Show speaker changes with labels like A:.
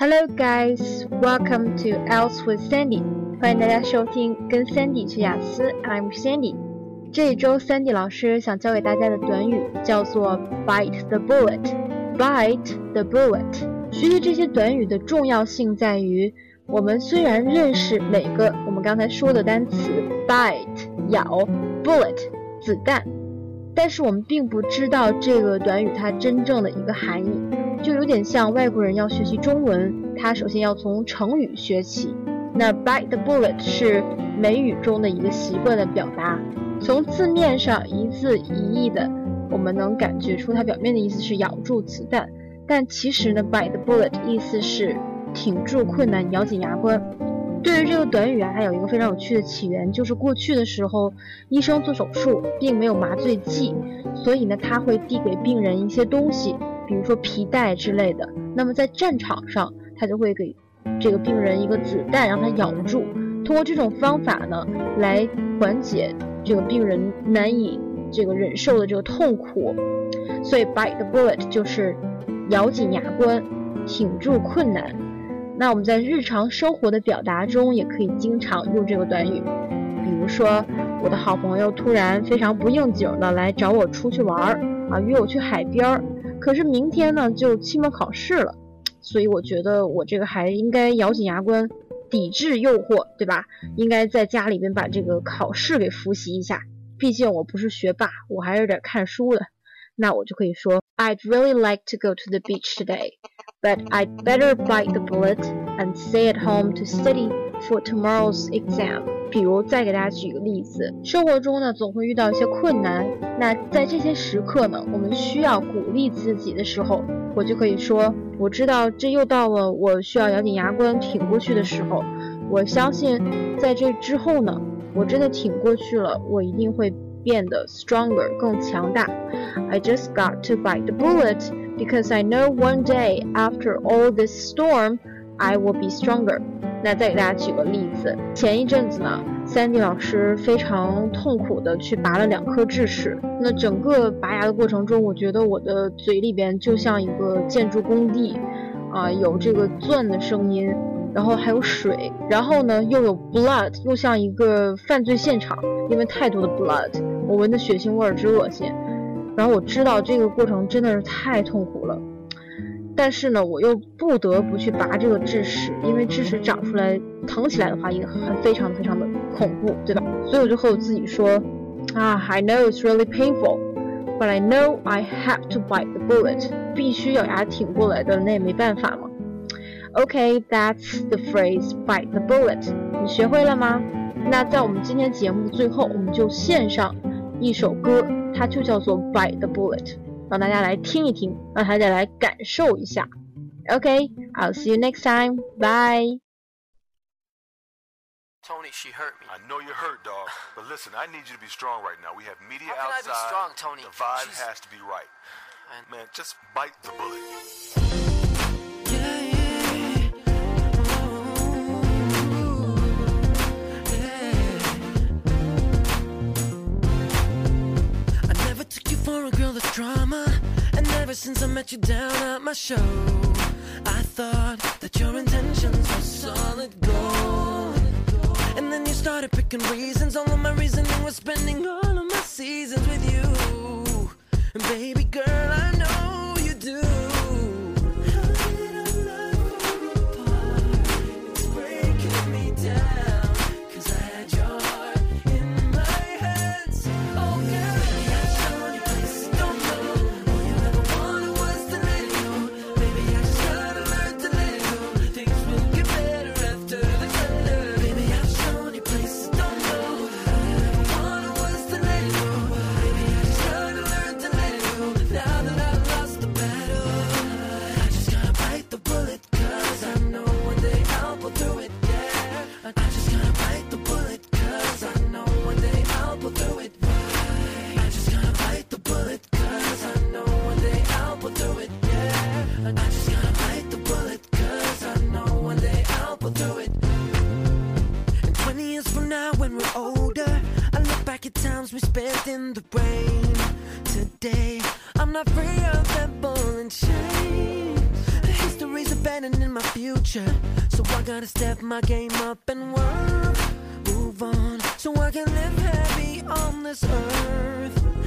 A: Hello guys, welcome to Else with Sandy。欢迎大家收听跟 Sandy 学雅思，I'm Sandy。这一周 Sandy 老师想教给大家的短语叫做 bite the bullet。bite the bullet。学习这些短语的重要性在于，我们虽然认识每个我们刚才说的单词 bite 咬，bullet 子弹，但是我们并不知道这个短语它真正的一个含义。就有点像外国人要学习中文，他首先要从成语学起。那 bite the bullet 是美语中的一个习惯的表达，从字面上一字一义的，我们能感觉出它表面的意思是咬住子弹，但其实呢，bite the bullet 意思是挺住困难，咬紧牙关。对于这个短语啊，它有一个非常有趣的起源，就是过去的时候，医生做手术并没有麻醉剂，所以呢，他会递给病人一些东西。比如说皮带之类的，那么在战场上，他就会给这个病人一个子弹，让他咬住。通过这种方法呢，来缓解这个病人难以这个忍受的这个痛苦。所以 bite the bullet 就是咬紧牙关，挺住困难。那我们在日常生活的表达中，也可以经常用这个短语。比如说，我的好朋友突然非常不应景的来找我出去玩儿啊，约我去海边儿。可是明天呢就期末考试了，所以我觉得我这个还应该咬紧牙关，抵制诱惑，对吧？应该在家里边把这个考试给复习一下。毕竟我不是学霸，我还是得看书的。那我就可以说，I'd really like to go to the beach today, but I'd better bite the bullet and stay at home to study for tomorrow's exam. 比如再给大家举个例子，生活中呢总会遇到一些困难，那在这些时刻呢，我们需要鼓励自己的时候，我就可以说，我知道这又到了我需要咬紧牙关挺过去的时候，我相信在这之后呢，我真的挺过去了，我一定会变得 stronger 更强大。I just got to bite the bullet Because I know one day after all this storm, I will be stronger. 那再给大家举个例子，前一阵子呢，Sandy 老师非常痛苦的去拔了两颗智齿。那整个拔牙的过程中，我觉得我的嘴里边就像一个建筑工地，啊，有这个钻的声音，然后还有水，然后呢又有 blood，又像一个犯罪现场，因为太多的 blood，我闻的血腥味儿之恶心。然后我知道这个过程真的是太痛苦了。但是呢，我又不得不去拔这个智齿，因为智齿长出来疼起来的话，也很非常非常的恐怖，对吧？所以我就和我自己说，啊，I know it's really painful，but I know I have to bite the bullet，必须咬牙挺过来的，那也没办法嘛。OK，that's the phrase bite the bullet，你学会了吗？那在我们今天节目的最后，我们就献上一首歌，它就叫做 bite the bullet。让大家来听一听，让大家来感受一下。OK，I'll see you next time. Bye.
B: Tony, she hurt me.
C: I know you're hurt, dog. But listen, I need you to be strong right now. We have media
B: How can
C: outside.
B: I be strong, Tony?
C: The vibe
B: She's-
C: has to be right.
B: I-
C: Man, just bite the bullet.
D: Ever since I met you down at my show, I thought that your intentions were solid gold. And then you started picking reasons. All of my reasoning was spending all of my seasons with you. And baby girl, I times we spent in the rain. Today, I'm not free of that ball and chain. The history's abandoning my future. So I gotta step my game up and work. Move on, so I can live heavy on this earth.